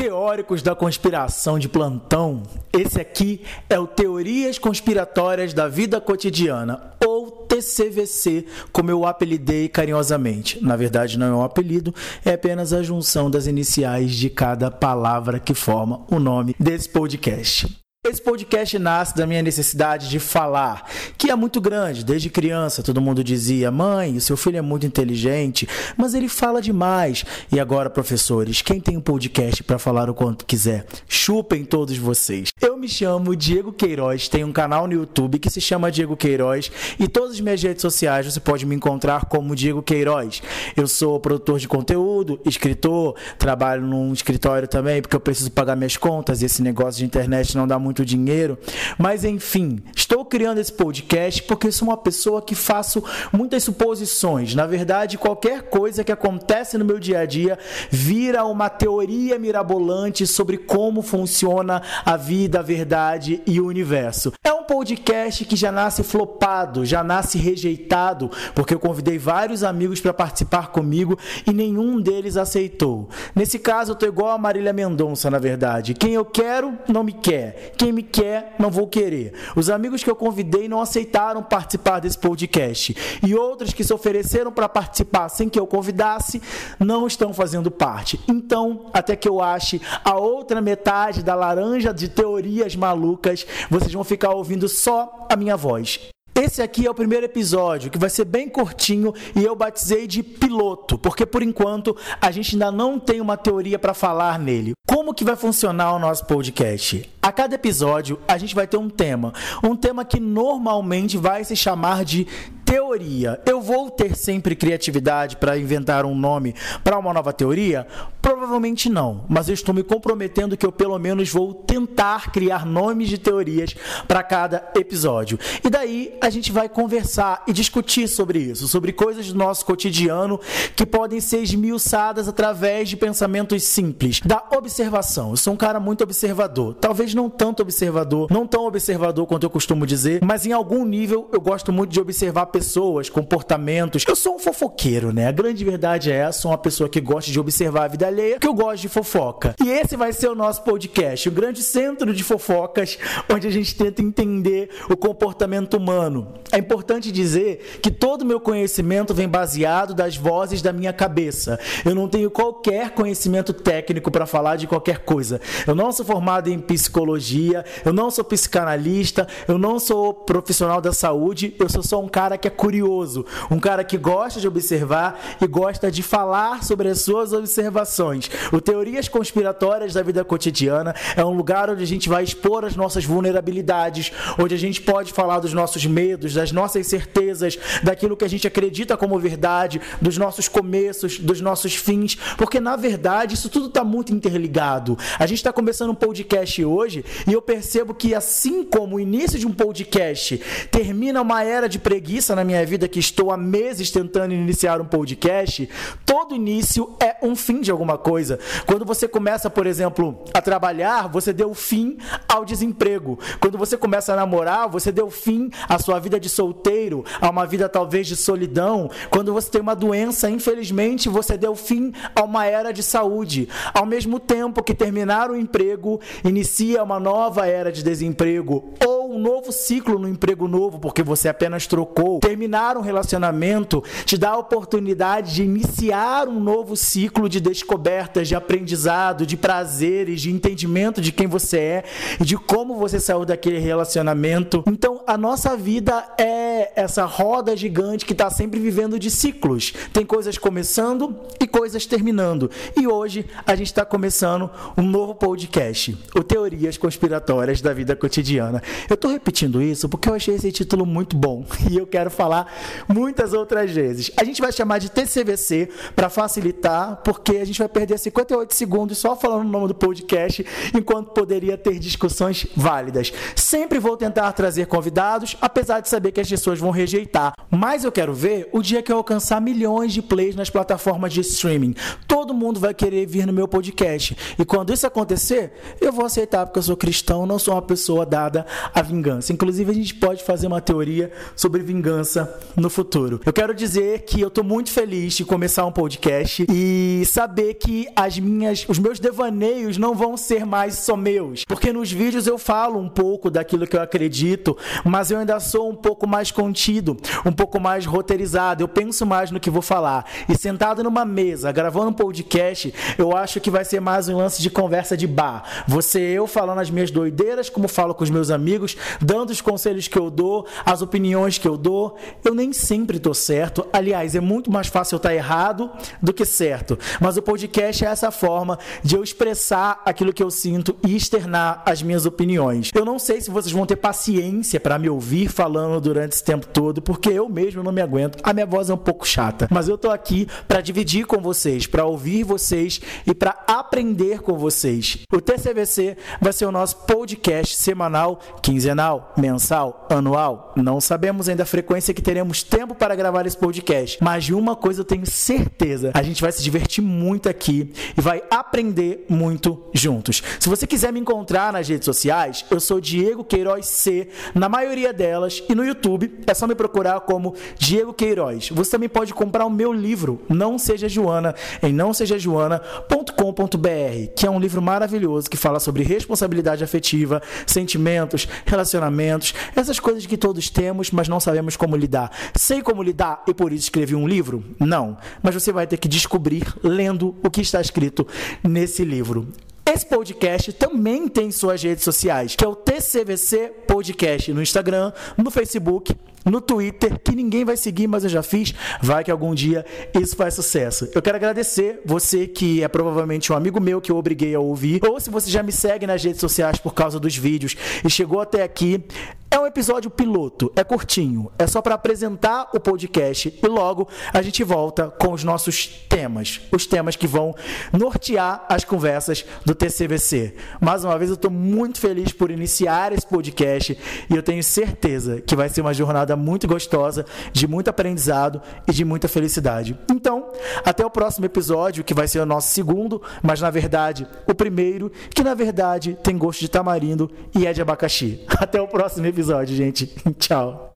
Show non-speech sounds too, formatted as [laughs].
Teóricos da conspiração de plantão, esse aqui é o Teorias Conspiratórias da Vida Cotidiana, ou TCVC, como eu apelidei carinhosamente. Na verdade, não é um apelido, é apenas a junção das iniciais de cada palavra que forma o nome desse podcast. Esse podcast nasce da minha necessidade de falar, que é muito grande. Desde criança, todo mundo dizia: mãe, o seu filho é muito inteligente, mas ele fala demais. E agora, professores, quem tem um podcast para falar o quanto quiser? Chupem todos vocês. Eu me chamo Diego Queiroz, tenho um canal no YouTube que se chama Diego Queiroz e todas as minhas redes sociais você pode me encontrar como Diego Queiroz. Eu sou produtor de conteúdo, escritor, trabalho num escritório também porque eu preciso pagar minhas contas e esse negócio de internet não dá muito dinheiro. Mas enfim, estou criando esse podcast porque sou uma pessoa que faço muitas suposições. Na verdade, qualquer coisa que acontece no meu dia a dia vira uma teoria mirabolante sobre como funciona a vida, a verdade e o universo. É podcast que já nasce flopado, já nasce rejeitado, porque eu convidei vários amigos para participar comigo e nenhum deles aceitou. Nesse caso, eu tô igual a Marília Mendonça, na verdade. Quem eu quero não me quer. Quem me quer, não vou querer. Os amigos que eu convidei não aceitaram participar desse podcast. E outros que se ofereceram para participar sem que eu convidasse, não estão fazendo parte. Então, até que eu ache a outra metade da laranja de teorias malucas, vocês vão ficar ouvindo só a minha voz. Esse aqui é o primeiro episódio, que vai ser bem curtinho e eu batizei de piloto, porque por enquanto a gente ainda não tem uma teoria para falar nele. Como que vai funcionar o nosso podcast? A cada episódio a gente vai ter um tema, um tema que normalmente vai se chamar de teoria. Eu vou ter sempre criatividade para inventar um nome para uma nova teoria? Provavelmente não, mas eu estou me comprometendo que eu pelo menos vou tentar criar nomes de teorias para cada episódio. E daí a gente vai conversar e discutir sobre isso, sobre coisas do nosso cotidiano que podem ser esmiuçadas através de pensamentos simples, da observação. Eu sou um cara muito observador, talvez não tanto observador, não tão observador quanto eu costumo dizer, mas em algum nível eu gosto muito de observar pessoas pessoas, comportamentos. Eu sou um fofoqueiro, né? A grande verdade é essa, sou uma pessoa que gosta de observar a vida alheia, que eu gosto de fofoca. E esse vai ser o nosso podcast, o grande centro de fofocas, onde a gente tenta entender o comportamento humano. É importante dizer que todo o meu conhecimento vem baseado das vozes da minha cabeça. Eu não tenho qualquer conhecimento técnico para falar de qualquer coisa. Eu não sou formado em psicologia, eu não sou psicanalista, eu não sou profissional da saúde, eu sou só um cara que é curioso, um cara que gosta de observar e gosta de falar sobre as suas observações. O Teorias Conspiratórias da Vida Cotidiana é um lugar onde a gente vai expor as nossas vulnerabilidades, onde a gente pode falar dos nossos medos, das nossas certezas, daquilo que a gente acredita como verdade, dos nossos começos, dos nossos fins, porque na verdade isso tudo está muito interligado. A gente está começando um podcast hoje e eu percebo que assim como o início de um podcast termina uma era de preguiça na minha vida que estou há meses tentando iniciar um podcast, todo início é um fim de alguma coisa. Quando você começa, por exemplo, a trabalhar, você deu fim ao desemprego. Quando você começa a namorar, você deu fim à sua vida de solteiro, a uma vida talvez de solidão. Quando você tem uma doença, infelizmente, você deu fim a uma era de saúde. Ao mesmo tempo que terminar o emprego, inicia uma nova era de desemprego ou um novo ciclo no emprego novo, porque você apenas trocou terminar um relacionamento te dá a oportunidade de iniciar um novo ciclo de descobertas, de aprendizado, de prazeres, de entendimento de quem você é e de como você saiu daquele relacionamento. Então, a nossa vida é essa roda gigante que está sempre vivendo de ciclos. Tem coisas começando e coisas terminando. E hoje a gente está começando um novo podcast, o Teorias Conspiratórias da Vida Cotidiana. Eu estou repetindo isso porque eu achei esse título muito bom [laughs] e eu quero falar muitas outras vezes. A gente vai chamar de TCVC para facilitar, porque a gente vai perder 58 segundos só falando o nome do podcast, enquanto poderia ter discussões válidas. Sempre vou tentar trazer convidados, apesar de saber que as pessoas vão rejeitar. Mas eu quero ver o dia que eu alcançar milhões de plays nas plataformas de streaming. Todo mundo vai querer vir no meu podcast. E quando isso acontecer, eu vou aceitar, porque eu sou cristão, não sou uma pessoa dada a vingança. Inclusive, a gente pode fazer uma teoria sobre vingança no futuro. Eu quero dizer que eu tô muito feliz de começar um podcast e saber que as minhas, os meus devaneios não vão ser mais só meus, porque nos vídeos eu falo um pouco daquilo que eu acredito, mas eu ainda sou um pouco mais contido, um pouco mais roteirizado. Eu penso mais no que vou falar. E sentado numa mesa, gravando um podcast, eu acho que vai ser mais um lance de conversa de bar. Você eu falando as minhas doideiras, como falo com os meus amigos, dando os conselhos que eu dou, as opiniões que eu dou. Eu nem sempre estou certo. Aliás, é muito mais fácil eu estar errado do que certo. Mas o podcast é essa forma de eu expressar aquilo que eu sinto e externar as minhas opiniões. Eu não sei se vocês vão ter paciência para me ouvir falando durante esse tempo todo, porque eu mesmo não me aguento. A minha voz é um pouco chata, mas eu tô aqui para dividir com vocês, para ouvir vocês e para aprender com vocês. O TCVC vai ser o nosso podcast semanal, quinzenal, mensal, anual. Não sabemos ainda a frequência que teremos tempo para gravar esse podcast, mas de uma coisa eu tenho certeza: a gente vai se divertir muito aqui e vai aprender muito juntos. Se você quiser me encontrar nas redes sociais, eu sou Diego Queiroz C, na maioria delas, e no YouTube é só me procurar como Diego Queiroz. Você também pode comprar o meu livro, Não Seja Joana, em nãosejajoana.com.br, que é um livro maravilhoso que fala sobre responsabilidade afetiva, sentimentos, relacionamentos, essas coisas que todos temos, mas não sabemos como lidar. Sei como lidar e por isso escrevi um livro? Não. Mas você vai ter que descobrir lendo o que está escrito nesse livro. Esse podcast também tem suas redes sociais, que é o TCVC Podcast no Instagram, no Facebook no Twitter, que ninguém vai seguir, mas eu já fiz. Vai que algum dia isso faz sucesso. Eu quero agradecer você que é provavelmente um amigo meu que eu obriguei a ouvir, ou se você já me segue nas redes sociais por causa dos vídeos e chegou até aqui. É um episódio piloto, é curtinho, é só para apresentar o podcast e logo a gente volta com os nossos temas, os temas que vão nortear as conversas do TCVC. Mais uma vez eu estou muito feliz por iniciar esse podcast e eu tenho certeza que vai ser uma jornada muito gostosa, de muito aprendizado e de muita felicidade. Então, até o próximo episódio, que vai ser o nosso segundo, mas na verdade o primeiro, que na verdade tem gosto de tamarindo e é de abacaxi. [laughs] Até o próximo episódio, gente. [laughs] Tchau.